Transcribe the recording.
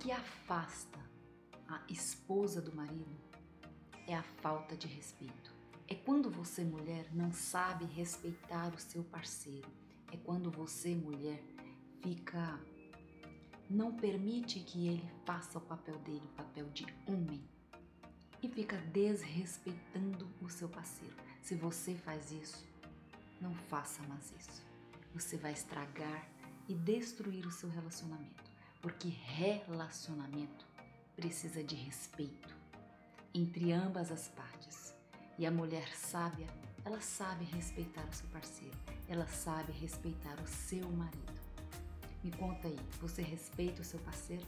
que afasta a esposa do marido é a falta de respeito. É quando você, mulher, não sabe respeitar o seu parceiro. É quando você, mulher, fica. não permite que ele faça o papel dele, o papel de homem. E fica desrespeitando o seu parceiro. Se você faz isso, não faça mais isso. Você vai estragar e destruir o seu relacionamento. Porque relacionamento precisa de respeito entre ambas as partes. E a mulher sábia, ela sabe respeitar o seu parceiro, ela sabe respeitar o seu marido. Me conta aí, você respeita o seu parceiro?